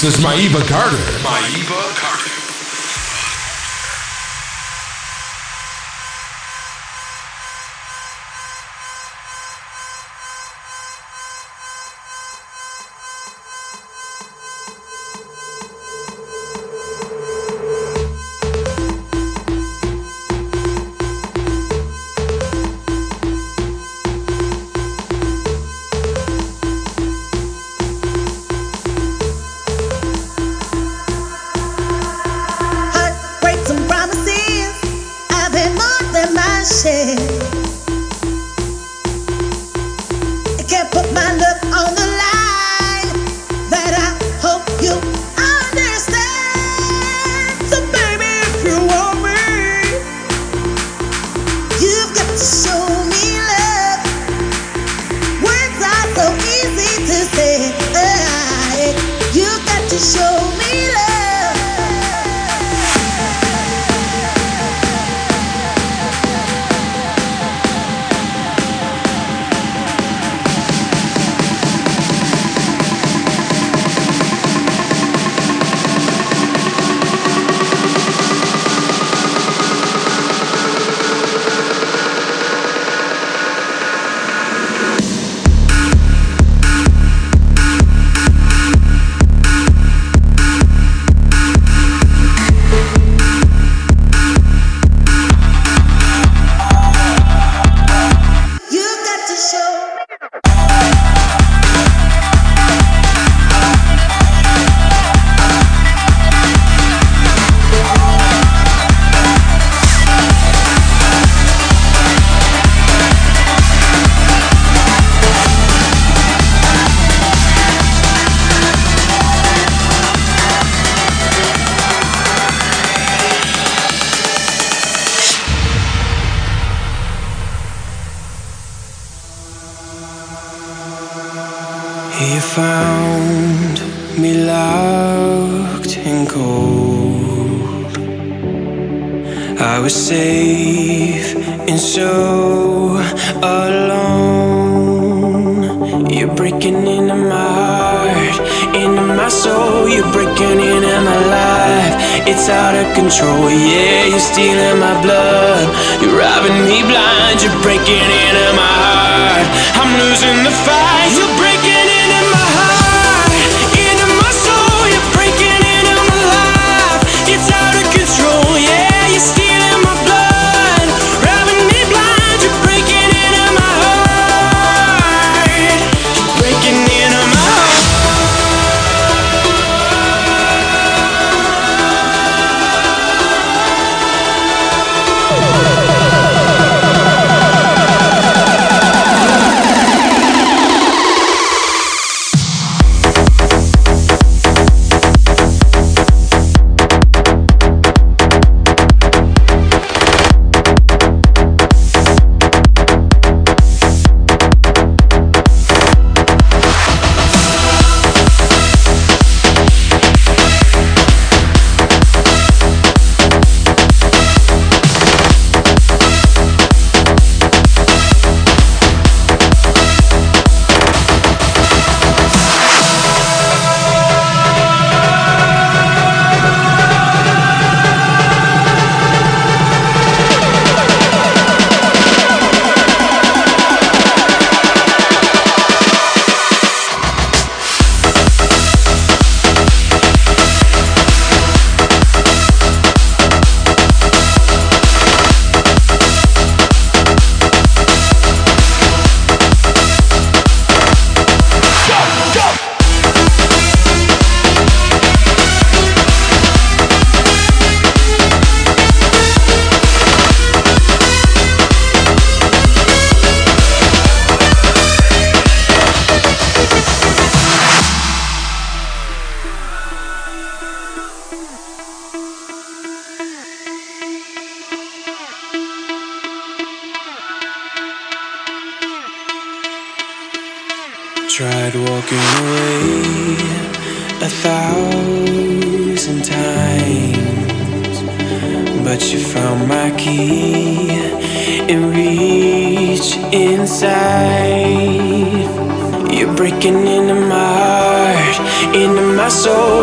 This is Maeva Carter.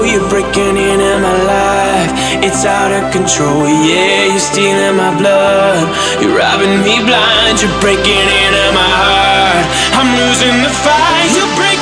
You're breaking into my life. It's out of control, yeah You're stealing my blood. You're robbing me blind. You're breaking into my heart. I'm losing the fight. You're breaking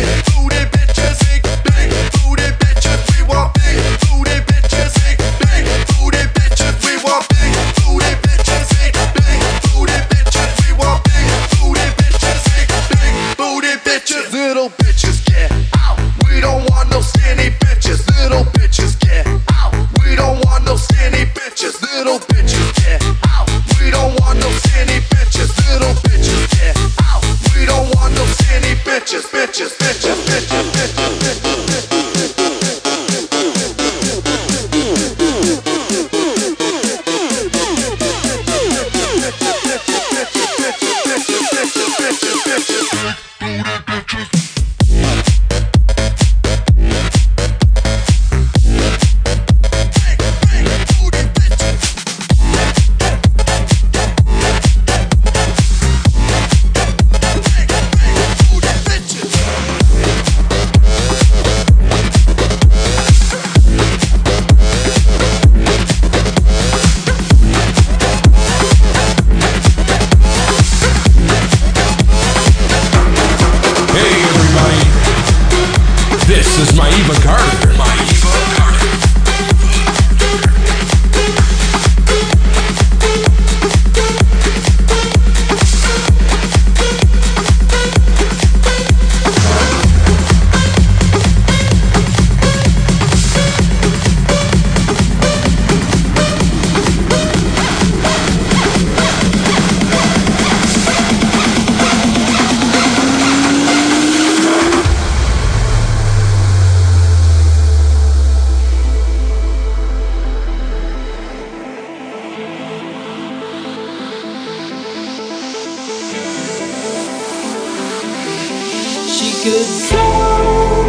Booty bitches, big, big booty bitches, we want. could go.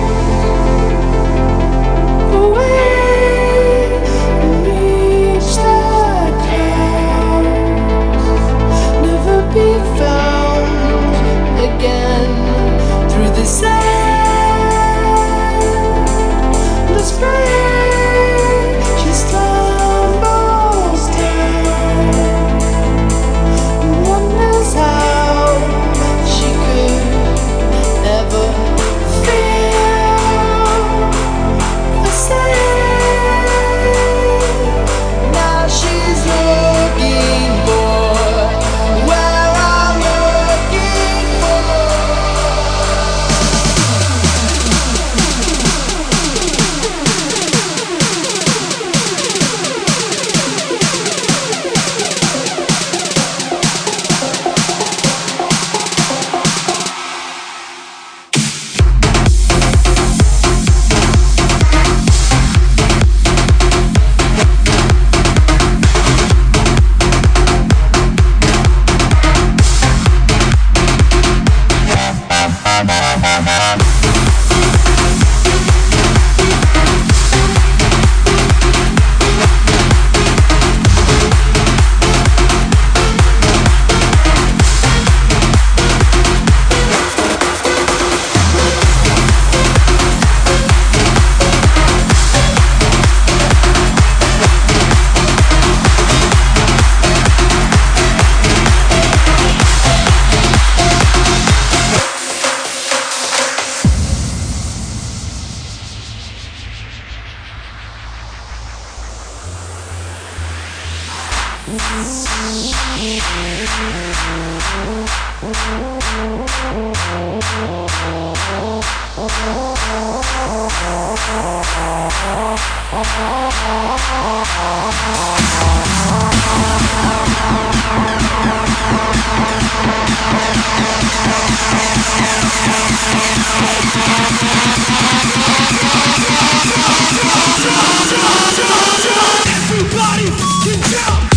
Everybody can jump!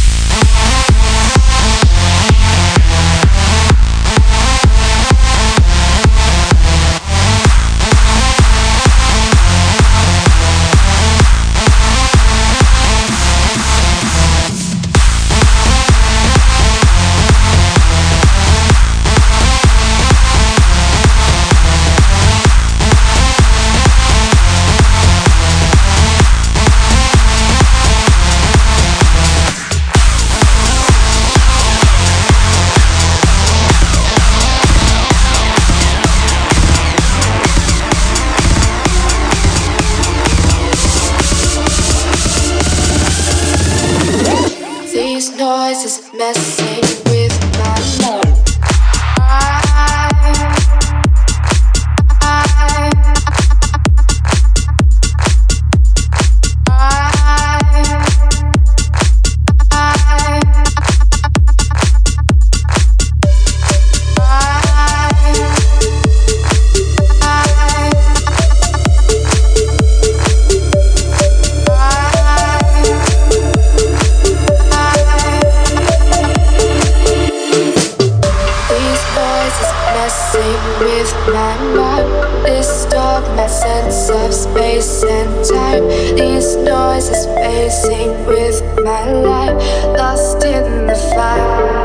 voices facing with my life, lost in the fire.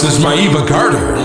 This is Maiva Carter.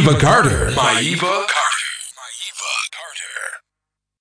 Maiva Carter.